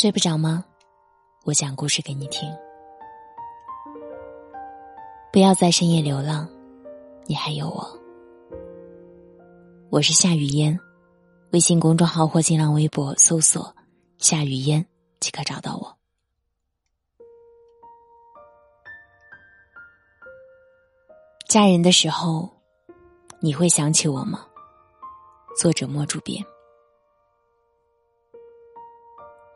睡不着吗？我讲故事给你听。不要在深夜流浪，你还有我。我是夏雨嫣，微信公众号或新浪微博搜索“夏雨嫣”即可找到我。嫁人的时候，你会想起我吗？作者莫主编。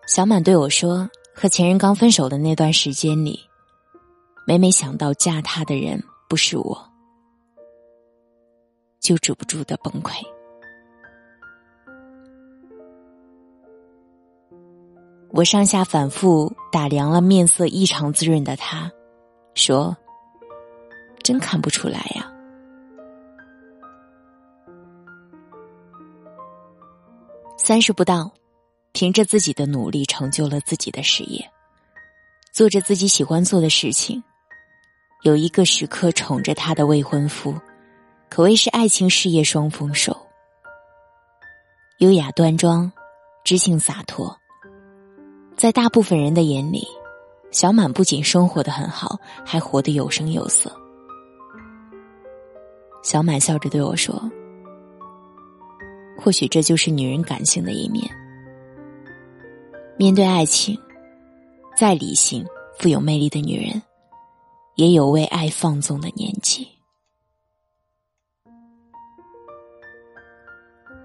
小满对我说：“和前任刚分手的那段时间里，每每想到嫁他的人不是我，就止不住的崩溃。我上下反复打量了面色异常滋润的他，说：‘真看不出来呀。’三十不到。”凭着自己的努力，成就了自己的事业，做着自己喜欢做的事情，有一个时刻宠着他的未婚夫，可谓是爱情事业双丰收。优雅端庄，知性洒脱，在大部分人的眼里，小满不仅生活的很好，还活得有声有色。小满笑着对我说：“或许这就是女人感性的一面。”面对爱情，再理性、富有魅力的女人，也有为爱放纵的年纪。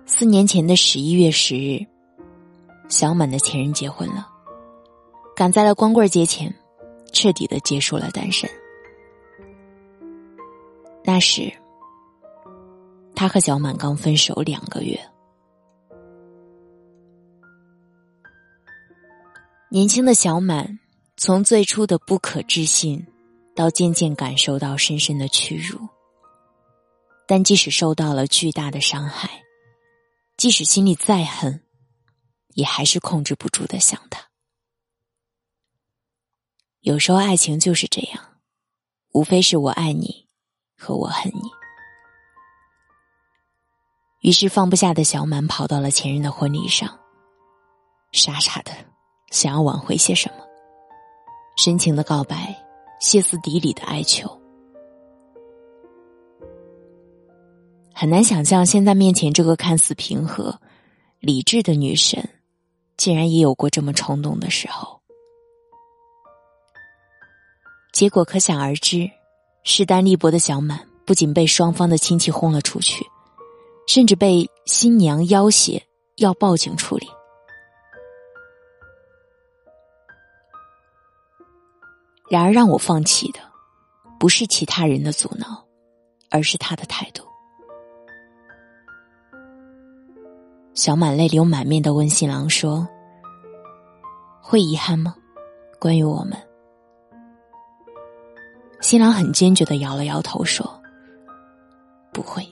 四年前的十一月十日，小满的前任结婚了，赶在了光棍节前，彻底的结束了单身。那时，他和小满刚分手两个月。年轻的小满，从最初的不可置信，到渐渐感受到深深的屈辱。但即使受到了巨大的伤害，即使心里再恨，也还是控制不住的想他。有时候爱情就是这样，无非是我爱你，和我恨你。于是放不下的小满跑到了前任的婚礼上，傻傻的。想要挽回些什么？深情的告白，歇斯底里的哀求，很难想象现在面前这个看似平和、理智的女神，竟然也有过这么冲动的时候。结果可想而知，势单力薄的小满不仅被双方的亲戚轰了出去，甚至被新娘要挟要报警处理。然而，让我放弃的，不是其他人的阻挠，而是他的态度。小满泪流满面的问新郎说：“会遗憾吗？关于我们？”新郎很坚决的摇了摇头说：“不会，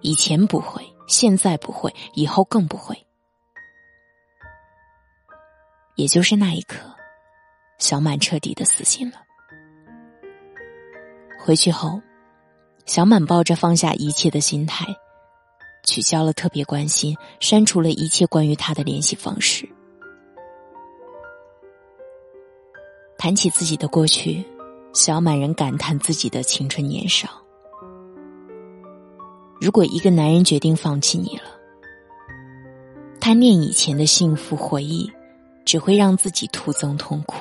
以前不会，现在不会，以后更不会。”也就是那一刻。小满彻底的死心了。回去后，小满抱着放下一切的心态，取消了特别关心，删除了一切关于他的联系方式。谈起自己的过去，小满人感叹自己的青春年少。如果一个男人决定放弃你了，贪念以前的幸福回忆，只会让自己徒增痛苦。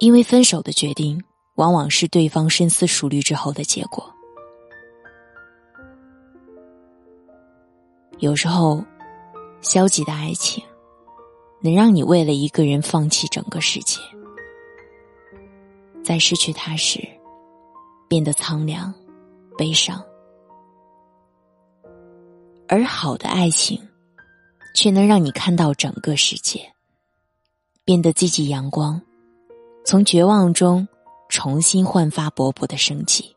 因为分手的决定，往往是对方深思熟虑之后的结果。有时候，消极的爱情能让你为了一个人放弃整个世界，在失去他时变得苍凉、悲伤；而好的爱情却能让你看到整个世界，变得积极阳光。从绝望中重新焕发勃勃的生机。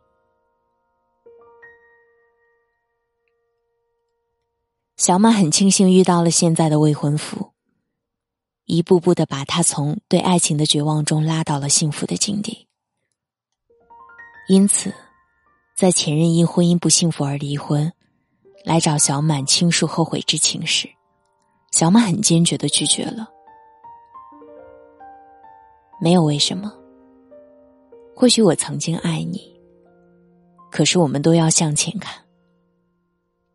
小马很庆幸遇到了现在的未婚夫，一步步的把他从对爱情的绝望中拉到了幸福的境地。因此，在前任因婚姻不幸福而离婚，来找小满倾诉后悔之情时，小满很坚决的拒绝了。没有为什么。或许我曾经爱你，可是我们都要向前看。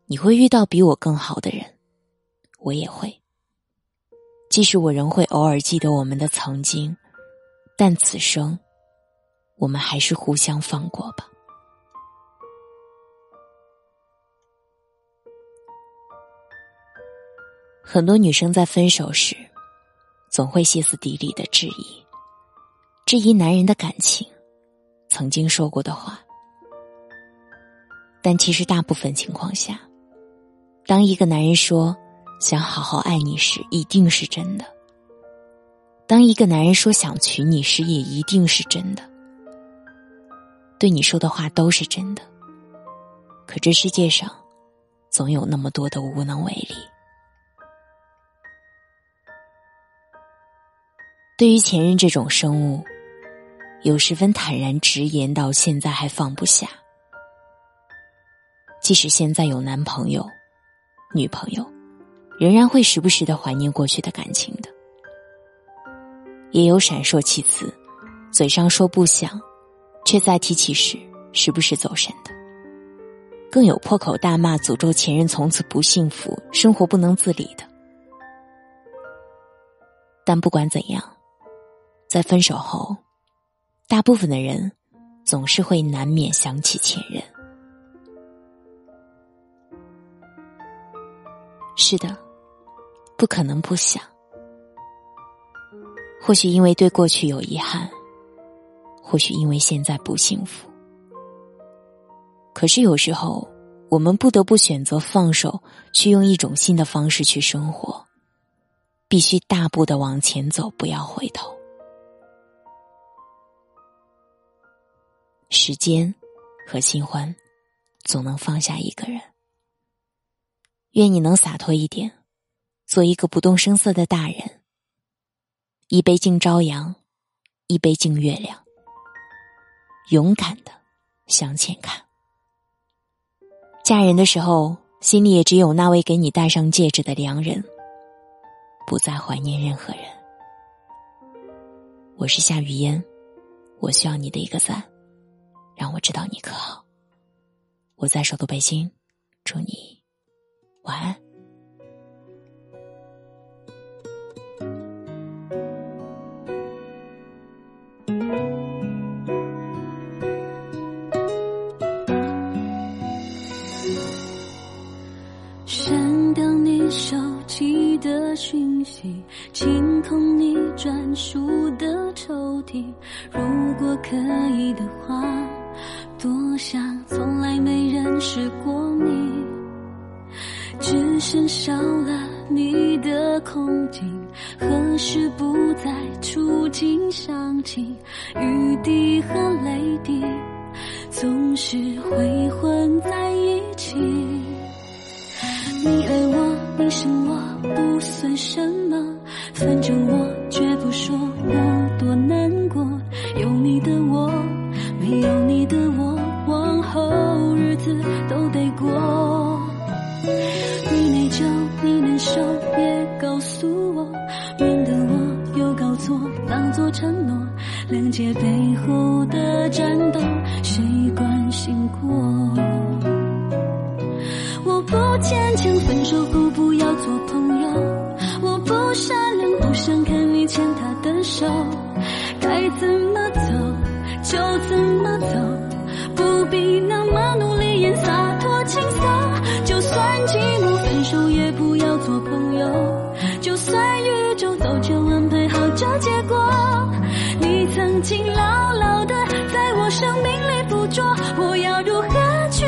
你会遇到比我更好的人，我也会。即使我仍会偶尔记得我们的曾经，但此生，我们还是互相放过吧。很多女生在分手时，总会歇斯底里的质疑，质疑男人的感情，曾经说过的话。但其实大部分情况下，当一个男人说想好好爱你时，一定是真的；当一个男人说想娶你时，也一定是真的。对你说的话都是真的，可这世界上总有那么多的无能为力。对于前任这种生物，有十分坦然直言，到现在还放不下。即使现在有男朋友。女朋友，仍然会时不时的怀念过去的感情的，也有闪烁其词，嘴上说不想，却在提起时时不时走神的，更有破口大骂、诅咒前任从此不幸福、生活不能自理的。但不管怎样，在分手后，大部分的人总是会难免想起前任。是的，不可能不想。或许因为对过去有遗憾，或许因为现在不幸福。可是有时候，我们不得不选择放手，去用一种新的方式去生活。必须大步的往前走，不要回头。时间和新欢，总能放下一个人。愿你能洒脱一点，做一个不动声色的大人。一杯敬朝阳，一杯敬月亮。勇敢的向前看。嫁人的时候，心里也只有那位给你戴上戒指的良人，不再怀念任何人。我是夏雨嫣，我需要你的一个赞，让我知道你可好。我在首都北京，祝你。晚安。删掉你手机的讯息，清空你专属的抽屉。如果可以的话，多想从来没认识过你。只剩少了你的空景，何时不再触景伤情？雨滴和泪滴总是会混在一起。你爱我，你生我，不算什么，反正我绝不说我多难过。有你的我，没有，子都得过。你内疚，你难受，别告诉我，免得我又搞错，当作承诺。谅解背后的战斗，谁关心过？我不坚强，分手后不要做朋友。我不善良，不想看你牵他的手。该怎么走就怎么走，不必朋友，就算宇宙早就安排好这结果，你曾经牢牢的在我生命里捕捉，我要如何去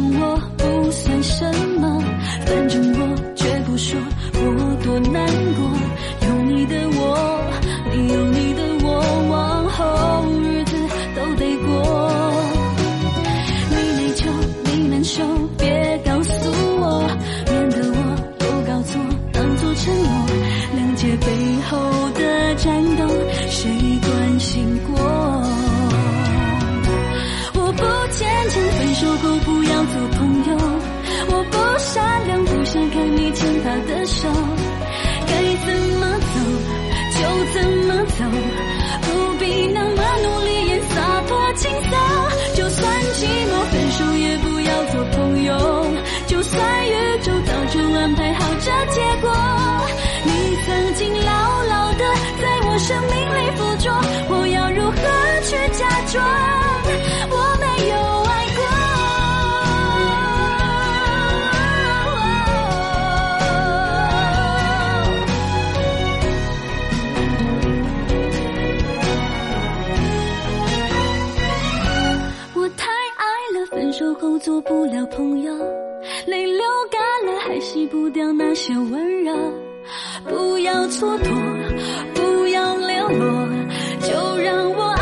我。做不了朋友，泪流干了还洗不掉那些温柔，不要蹉跎，不要流落，就让我爱。